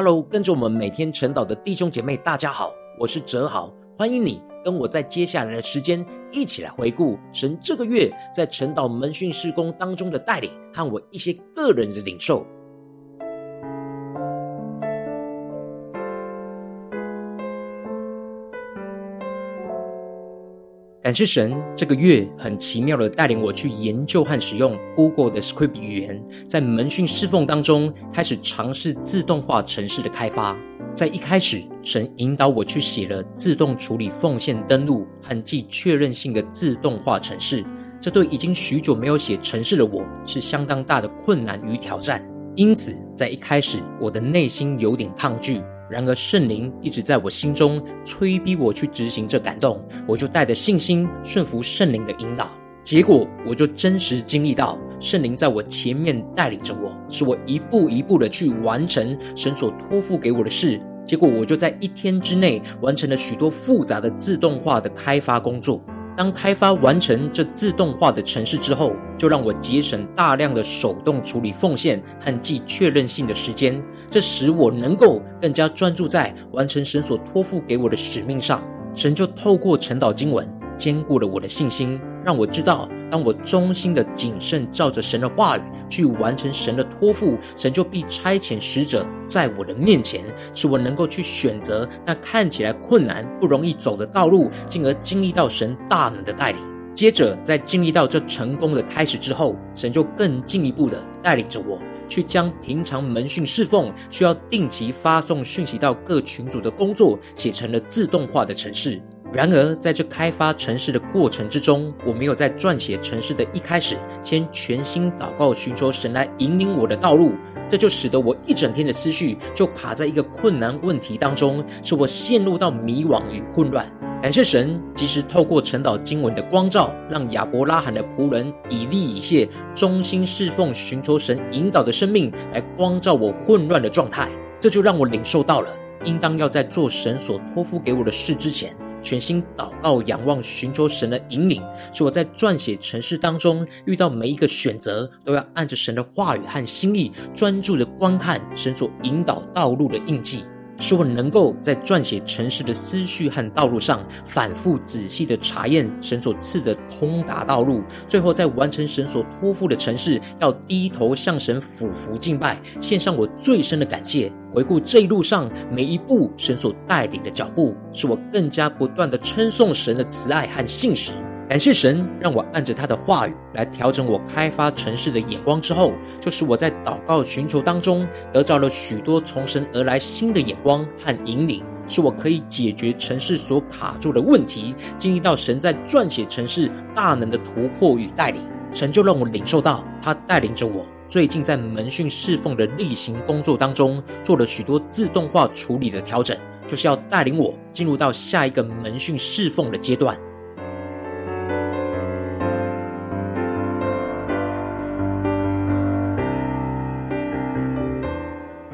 Hello，跟着我们每天晨祷的弟兄姐妹，大家好，我是哲豪，欢迎你跟我在接下来的时间一起来回顾神这个月在晨祷门训事工当中的带领和我一些个人的领受。感谢神，这个月很奇妙的带领我去研究和使用 Google 的 Script 语言，在门训侍奉当中开始尝试自动化程式的开发。在一开始，神引导我去写了自动处理奉献登录和既确认性的自动化程式，这对已经许久没有写程式的我是相当大的困难与挑战。因此，在一开始，我的内心有点抗拒。然而，圣灵一直在我心中催逼我去执行这感动，我就带着信心顺服圣灵的引导。结果，我就真实经历到圣灵在我前面带领着我，使我一步一步的去完成神所托付给我的事。结果，我就在一天之内完成了许多复杂的自动化的开发工作。当开发完成这自动化的城市之后，就让我节省大量的手动处理奉献和记确认性的时间，这使我能够更加专注在完成神所托付给我的使命上。神就透过晨祷经文，坚固了我的信心。让我知道，当我忠心的谨慎照着神的话语去完成神的托付，神就必差遣使者在我的面前，使我能够去选择那看起来困难不容易走的道路，进而经历到神大能的带领。接着，在经历到这成功的开始之后，神就更进一步的带领着我去将平常门训侍奉需要定期发送讯息到各群组的工作，写成了自动化的程式。然而，在这开发城市的过程之中，我没有在撰写城市的一开始，先全心祷告，寻求神来引领我的道路。这就使得我一整天的思绪就卡在一个困难问题当中，使我陷入到迷惘与混乱。感谢神，及时透过晨祷经文的光照，让亚伯拉罕的仆人以利以谢忠心侍奉、寻求神引导的生命，来光照我混乱的状态。这就让我领受到了，应当要在做神所托付给我的事之前。全心祷告、仰望、寻求神的引领，使我在撰写城市当中遇到每一个选择，都要按着神的话语和心意，专注的观看神所引导道路的印记。使我能够在撰写城市的思绪和道路上，反复仔细地查验神所赐的通达道路，最后在完成神所托付的城市，要低头向神俯伏敬拜，献上我最深的感谢。回顾这一路上每一步神所带领的脚步，使我更加不断地称颂神的慈爱和信实。感谢神，让我按着他的话语来调整我开发城市的眼光之后，就是我在祷告寻求当中得着了许多从神而来新的眼光和引领，使我可以解决城市所卡住的问题，经历到神在撰写城市大能的突破与带领。神就让我领受到他带领着我最近在门训侍奉的例行工作当中做了许多自动化处理的调整，就是要带领我进入到下一个门训侍奉的阶段。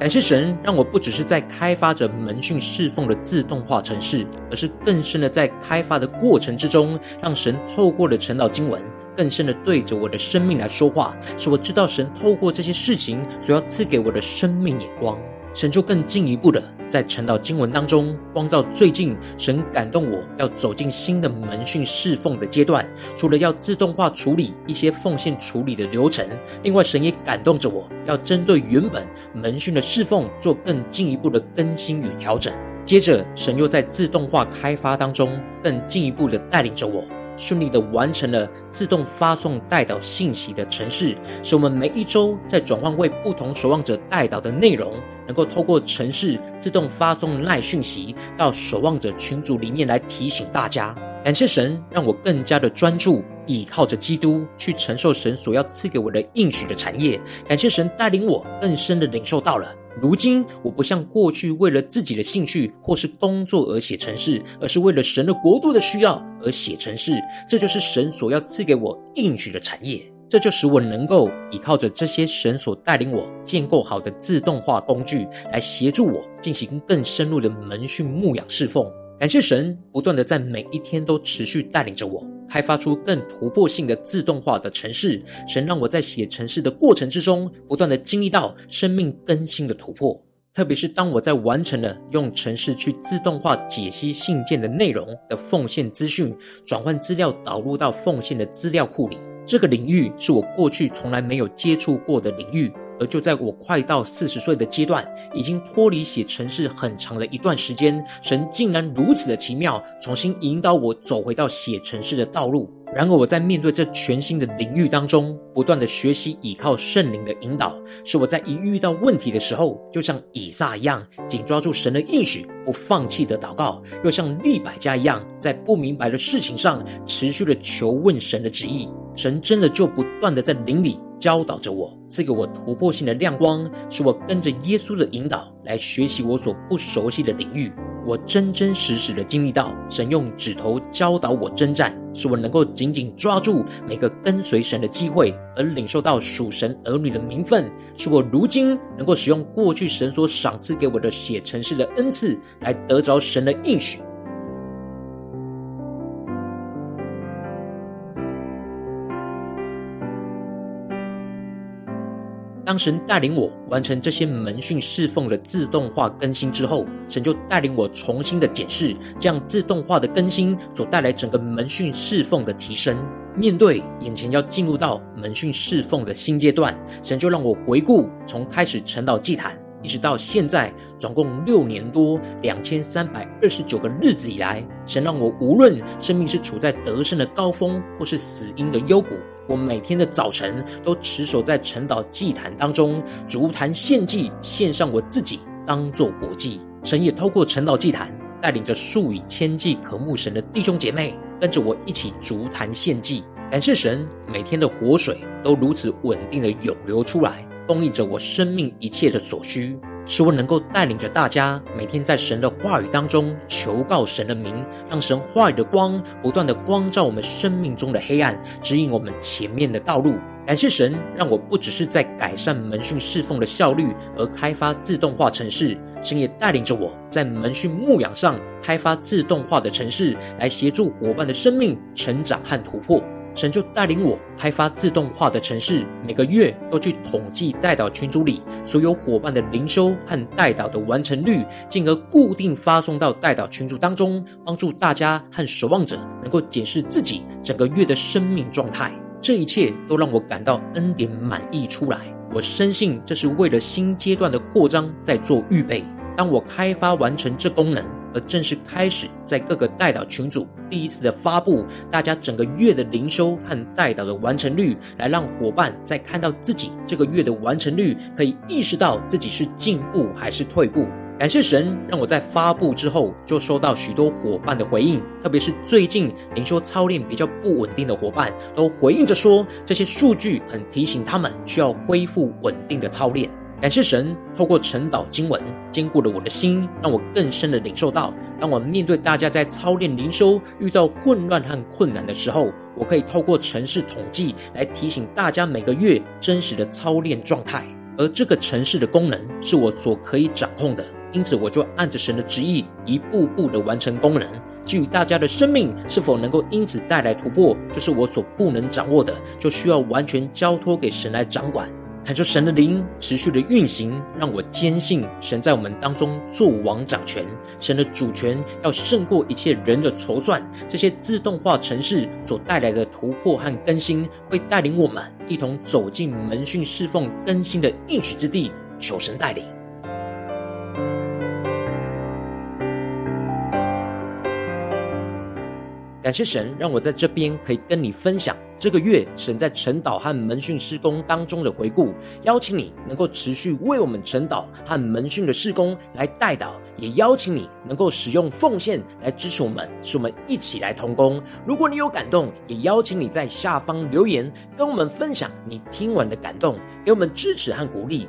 感谢神，让我不只是在开发着门训侍奉的自动化程式，而是更深的在开发的过程之中，让神透过了晨祷经文，更深的对着我的生命来说话，使我知道神透过这些事情所要赐给我的生命眼光。神就更进一步的在晨祷经文当中光照最近神感动我要走进新的门训侍奉的阶段，除了要自动化处理一些奉献处理的流程，另外神也感动着我要针对原本门训的侍奉做更进一步的更新与调整。接着神又在自动化开发当中更进一步的带领着我。顺利的完成了自动发送代祷信息的程式，使我们每一周在转换为不同守望者代祷的内容，能够透过程式自动发送赖讯息到守望者群组里面来提醒大家。感谢神，让我更加的专注，倚靠着基督去承受神所要赐给我的应许的产业。感谢神带领我更深的领受到了。如今我不像过去为了自己的兴趣或是工作而写程式，而是为了神的国度的需要而写程式。这就是神所要赐给我应许的产业。这就使我能够依靠着这些神所带领我建构好的自动化工具，来协助我进行更深入的门训牧养侍奉。感谢神不断的在每一天都持续带领着我。开发出更突破性的自动化的程式，神让我在写程式的过程之中，不断的经历到生命更新的突破。特别是当我在完成了用程式去自动化解析信件的内容的奉献资讯，转换资料导入到奉献的资料库里，这个领域是我过去从来没有接触过的领域。而就在我快到四十岁的阶段，已经脱离写城市很长的一段时间，神竟然如此的奇妙，重新引导我走回到写城市的道路。然而我在面对这全新的领域当中，不断的学习，依靠圣灵的引导，使我在一遇到问题的时候，就像以撒一样，紧抓住神的应许，不放弃的祷告；又像利百加一样，在不明白的事情上，持续的求问神的旨意。神真的就不断的在灵里教导着我，赐给我突破性的亮光，使我跟着耶稣的引导来学习我所不熟悉的领域。我真真实实的经历到，神用指头教导我征战，使我能够紧紧抓住每个跟随神的机会，而领受到属神儿女的名分，使我如今能够使用过去神所赏赐给我的写程式的恩赐，来得着神的应许。当神带领我完成这些门训侍奉的自动化更新之后，神就带领我重新的检视这样自动化的更新所带来整个门训侍奉的提升。面对眼前要进入到门训侍奉的新阶段，神就让我回顾从开始晨祷祭坛，一直到现在总共六年多两千三百二十九个日子以来，神让我无论生命是处在得胜的高峰，或是死因的幽谷。我每天的早晨都持守在晨祷祭坛当中，筑坛献祭，献上我自己当做活祭。神也透过晨祷祭坛，带领着数以千计渴慕神的弟兄姐妹，跟着我一起筑坛献祭。感谢神，每天的活水都如此稳定的涌流出来，供应着我生命一切的所需。使我能够带领着大家，每天在神的话语当中求告神的名，让神话语的光不断的光照我们生命中的黑暗，指引我们前面的道路。感谢神，让我不只是在改善门训侍奉的效率而开发自动化城市，神也带领着我在门训牧养上开发自动化的城市，来协助伙伴的生命成长和突破。神就带领我开发自动化的城市，每个月都去统计代祷群组里所有伙伴的灵修和代祷的完成率，进而固定发送到代祷群组当中，帮助大家和守望者能够检视自己整个月的生命状态。这一切都让我感到恩典满溢出来。我深信这是为了新阶段的扩张在做预备。当我开发完成这功能，而正式开始在各个代祷群组第一次的发布，大家整个月的灵修和代祷的完成率，来让伙伴在看到自己这个月的完成率，可以意识到自己是进步还是退步。感谢神，让我在发布之后就收到许多伙伴的回应，特别是最近灵修操练比较不稳定的伙伴，都回应着说，这些数据很提醒他们需要恢复稳定的操练。感谢神，透过晨祷经文坚固了我的心，让我更深的领受到，当我面对大家在操练灵修遇到混乱和困难的时候，我可以透过程式统计来提醒大家每个月真实的操练状态。而这个城市的功能是我所可以掌控的，因此我就按着神的旨意一步步的完成功能。至于大家的生命是否能够因此带来突破，就是我所不能掌握的，就需要完全交托给神来掌管。看出神的灵持续的运行，让我坚信神在我们当中作王掌权，神的主权要胜过一切人的筹算。这些自动化城市所带来的突破和更新，会带领我们一同走进门训侍奉更新的应许之地。求神带领。感谢神，让我在这边可以跟你分享这个月神在晨祷和门训施工当中的回顾。邀请你能够持续为我们晨祷和门训的施工来代祷，也邀请你能够使用奉献来支持我们，使我们一起来同工。如果你有感动，也邀请你在下方留言跟我们分享你听完的感动，给我们支持和鼓励。